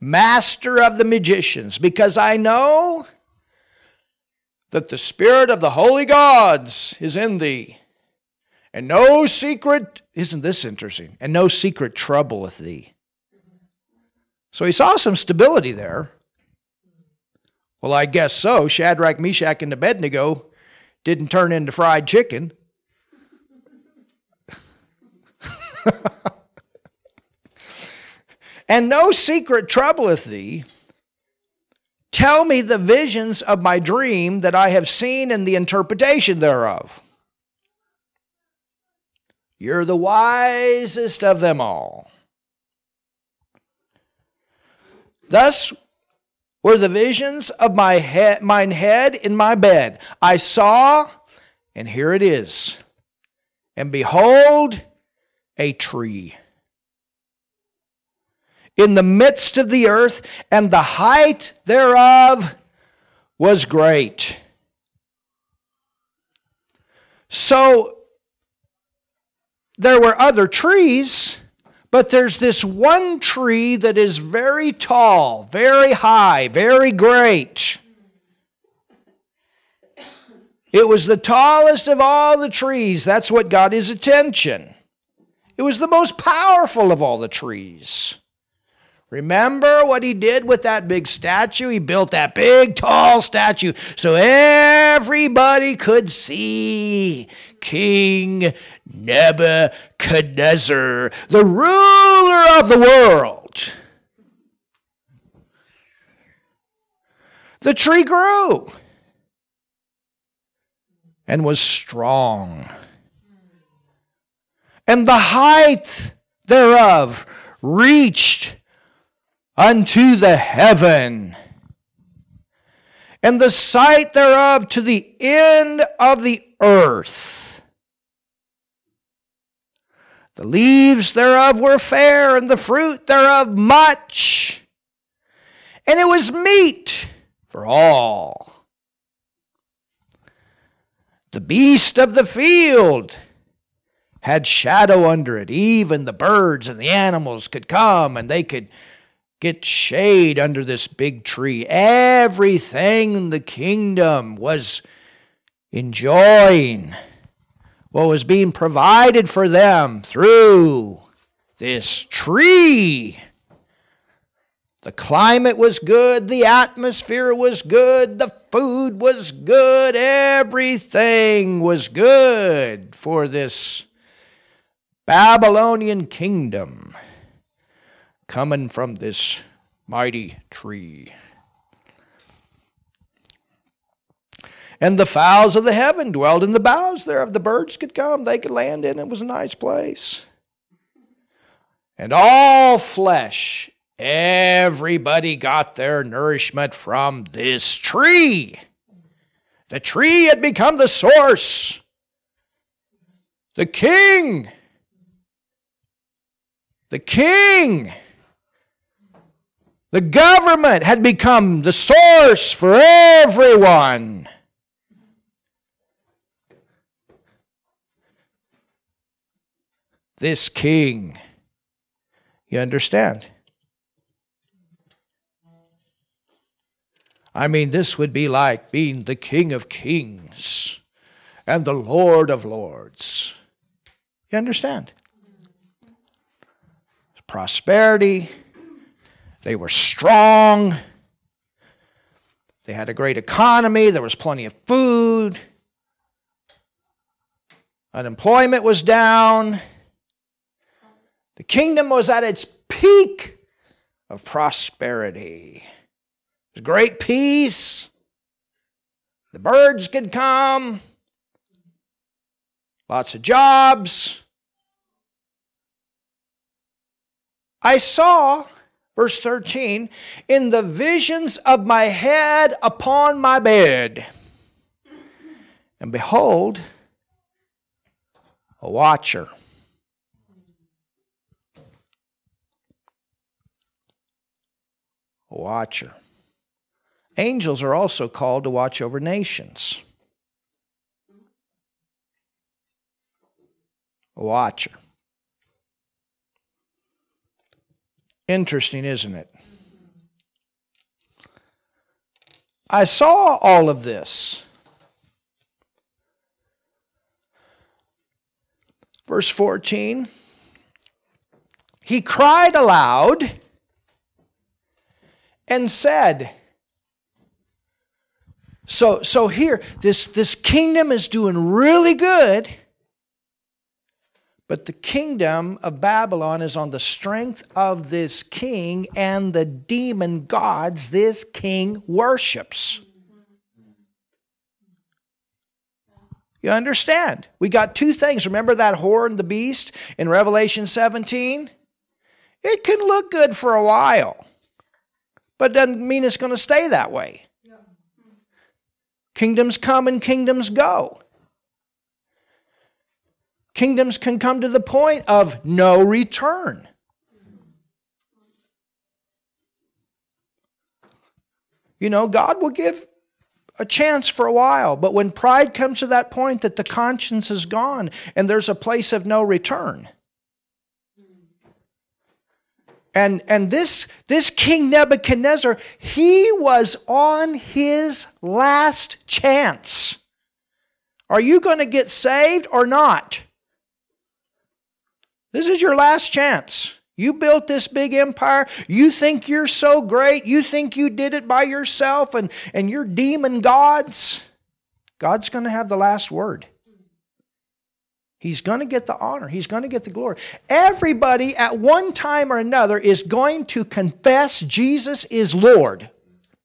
A: Master of the magicians, because I know that the Spirit of the holy gods is in thee, and no secret, isn't this interesting? And no secret troubleth thee. So he saw some stability there. Well, I guess so. Shadrach, Meshach, and Abednego didn't turn into fried chicken. and no secret troubleth thee. Tell me the visions of my dream that I have seen and the interpretation thereof. You're the wisest of them all. Thus were the visions of my head, mine head in my bed. I saw, and here it is. And behold, a tree in the midst of the earth, and the height thereof was great. So there were other trees, but there's this one tree that is very tall, very high, very great. It was the tallest of all the trees. That's what got his attention. It was the most powerful of all the trees. Remember what he did with that big statue? He built that big, tall statue so everybody could see King Nebuchadnezzar, the ruler of the world. The tree grew and was strong, and the height thereof reached unto the heaven, and the sight thereof to the end of the earth. The leaves thereof were fair, and the fruit thereof much, and it was meat for all. The beast of the field had shadow under it. Even the birds and the animals could come and they could get shade under this big tree. Everything in the kingdom was enjoying what was being provided for them through this tree. The climate was good, the atmosphere was good, the food was good, everything was good for this Babylonian kingdom coming from this mighty tree. And the fowls of the heaven dwelled in the boughs thereof. The birds could come, they could land in. It was a nice place. And all flesh, everybody got their nourishment from this tree. The tree had become the source. The king. The king the government had become the source for everyone. This king, you understand? I mean, this would be like being the King of Kings and the Lord of Lords. You understand? Prosperity they were strong. They had a great economy. There was plenty of food. Unemployment was down. The kingdom was at its peak of prosperity. There was great peace. The birds could come. Lots of jobs. I saw Verse 13, in the visions of my head upon my bed. And behold, a watcher. A watcher. Angels are also called to watch over nations. A watcher. Interesting, isn't it? I saw all of this. Verse 14 He cried aloud and said, so, so here, this, this kingdom is doing really good, but the kingdom of Babylon is on the strength of this king and the demon gods this king worships. You understand? We got two things. Remember that whore and the beast in Revelation 17? It can look good for a while, but doesn't mean it's going to stay that way. Kingdoms come and kingdoms go. Kingdoms can come to the point of no return. You know, God will give a chance for a while, but when pride comes to that point that the conscience is gone and there's a place of no return, and, and this, this King Nebuchadnezzar, he was on his last chance. Are you going to get saved or not? This is your last chance. You built this big empire. You think your so great. You think you did it by yourself and, and you're demon gods. God's going to have the last word. He's going to get the honor. He's going to get the glory. Everybody at one time or another is going to confess Jesus is Lord.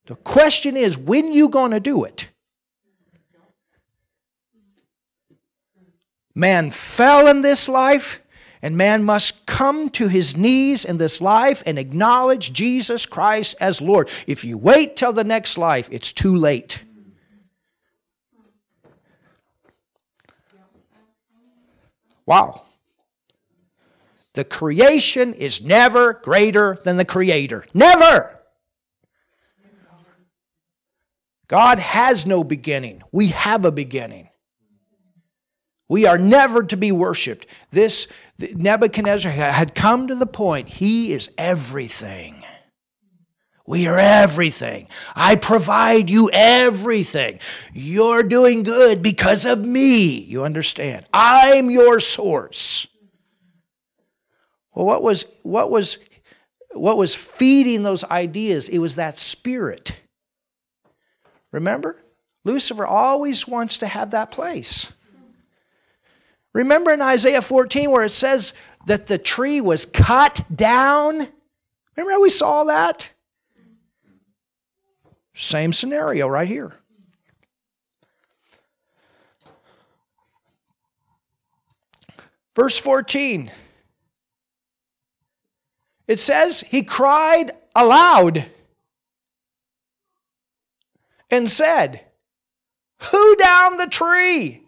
A: The question is, when you going to do it? Man fell in this life, and man must come to his knees in this life and acknowledge Jesus Christ as Lord. If you wait till the next life, it's too late. Wow. The creation is never greater than the creator. Never. God has no beginning. We have a beginning. We are never to be worshiped. This Nebuchadnezzar had come to the point, he is everything. We are everything. I provide you everything. You're doing good because of me. You understand? I'm your source. Well, what was what was what was feeding those ideas? It was that spirit. Remember? Lucifer always wants to have that place. Remember in Isaiah 14 where it says that the tree was cut down? Remember how we saw that? Same scenario right here. Verse 14. It says, He cried aloud and said, Who down the tree?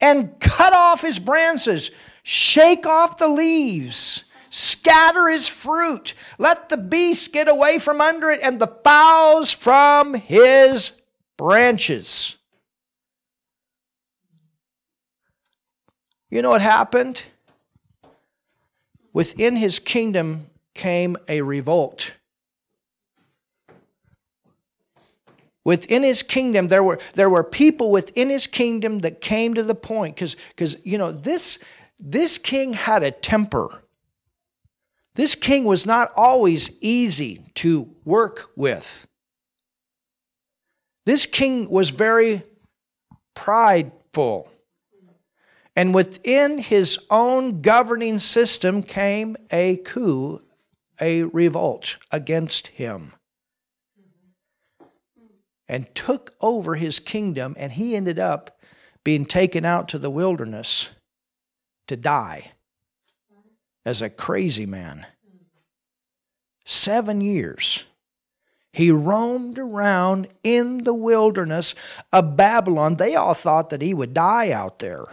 A: And cut off his branches, shake off the leaves scatter his fruit. Let the beast get away from under it and the fowls from his branches. You know what happened? Within his kingdom came a revolt. Within his kingdom, there were, there were people within his kingdom that came to the point, because, you know, this, this king had a temper. This king was not always easy to work with. This king was very prideful. And within his own governing system came a coup, a revolt against him, and took over his kingdom, and he ended up being taken out to the wilderness to die as a crazy man. Seven years. He roamed around in the wilderness of Babylon. They all thought that he would die out there.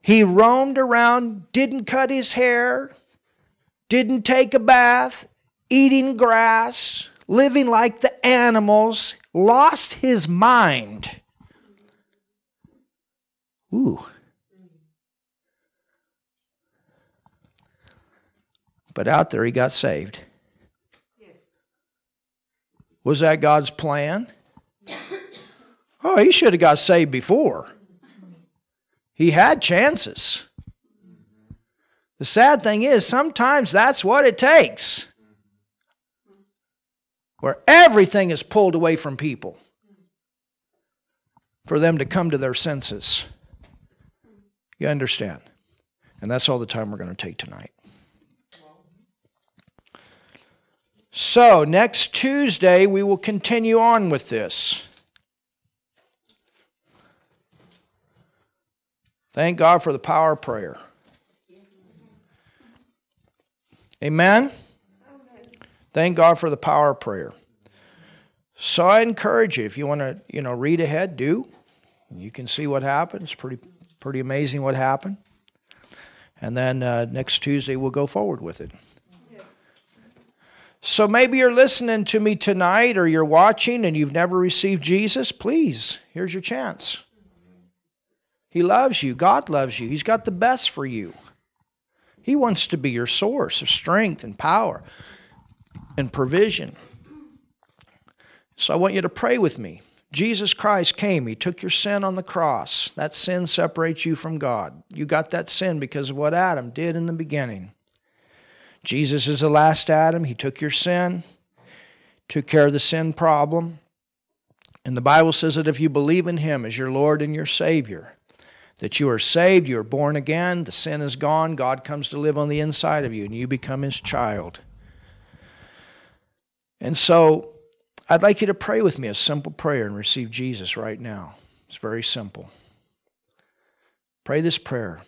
A: He roamed around, didn't cut his hair, didn't take a bath, eating grass, living like the animals, lost his mind. Ooh. But out there, he got saved. Was that God's plan? Oh, he should have got saved before. He had chances. The sad thing is, sometimes that's what it takes. Where everything is pulled away from people for them to come to their senses. You understand? And that's all the time we're going to take tonight. So, next Tuesday, we will continue on with this. Thank God for the power of prayer. Amen? Thank God for the power of prayer. So I encourage you, if you want to, you know, read ahead, do. You can see what happens. Pretty, pretty amazing what happened. And then uh, next Tuesday we'll go forward with it. So maybe you're listening to me tonight or you're watching and you've never received Jesus. Please, here's your chance. He loves you. God loves you. He's got the best for you. He wants to be your source of strength and power and provision. So I want you to pray with me. Jesus Christ came, He took your sin on the cross. That sin separates you from God. You got that sin because of what Adam did in the beginning. Jesus is the last Adam. He took your sin, took care of the sin problem. And the Bible says that if you believe in Him as your Lord and your Savior, that you are saved, you are born again, the sin is gone, God comes to live on the inside of you, and you become His child. And so I'd like you to pray with me a simple prayer and receive Jesus right now. It's very simple. Pray this prayer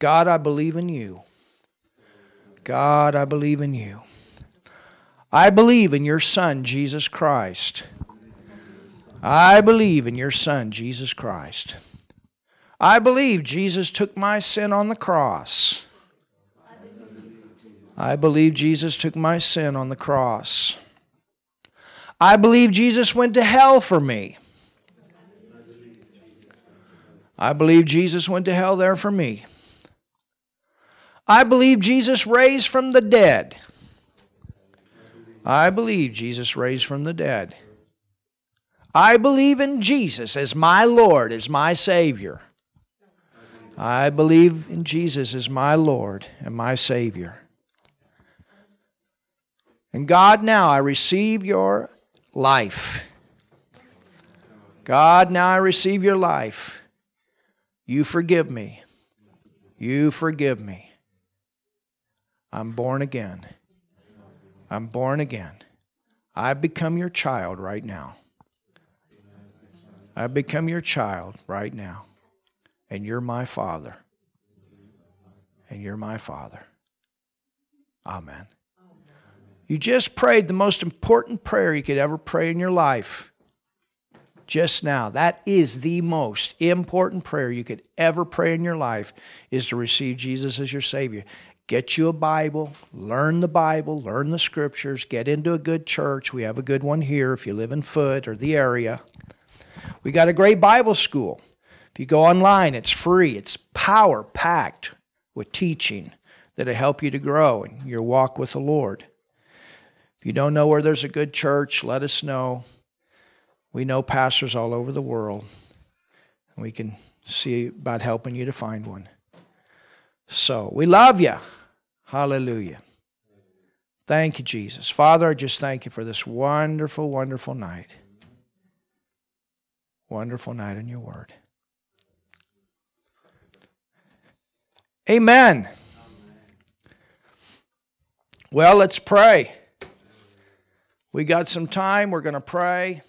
A: God, I believe in you. God, I believe in you. I believe in your Son, Jesus Christ. I believe in your Son, Jesus Christ. I believe Jesus took my sin on the cross. I believe Jesus took my sin on the cross. I believe Jesus went to hell for me. I believe Jesus went to hell there for me. I believe Jesus raised from the dead. I believe Jesus raised from the dead. I believe in Jesus as my Lord, as my Savior. I believe in Jesus as my Lord and my Savior. And God, now I receive your life. God, now I receive your life. You forgive me. You forgive me. I'm born again. I'm born again. I've become your child right now. I've become your child right now. And you're my father. And you're my father. Amen. You just prayed the most important prayer you could ever pray in your life. Just now. That is the most important prayer you could ever pray in your life is to receive Jesus as your Savior. Get you a Bible, learn the Bible, learn the scriptures, get into a good church. We have a good one here if you live in Foot or the area. We got a great Bible school. If you go online, it's free. It's power packed with teaching that'll help you to grow in your walk with the Lord. You don't know where there's a good church, let us know. We know pastors all over the world, and we can see about helping you to find one. So, we love you. Hallelujah. Thank you, Jesus. Father, I just thank you for this wonderful, wonderful night. Wonderful night in your word. Amen. Well, let's pray. We got some time. We're going to pray.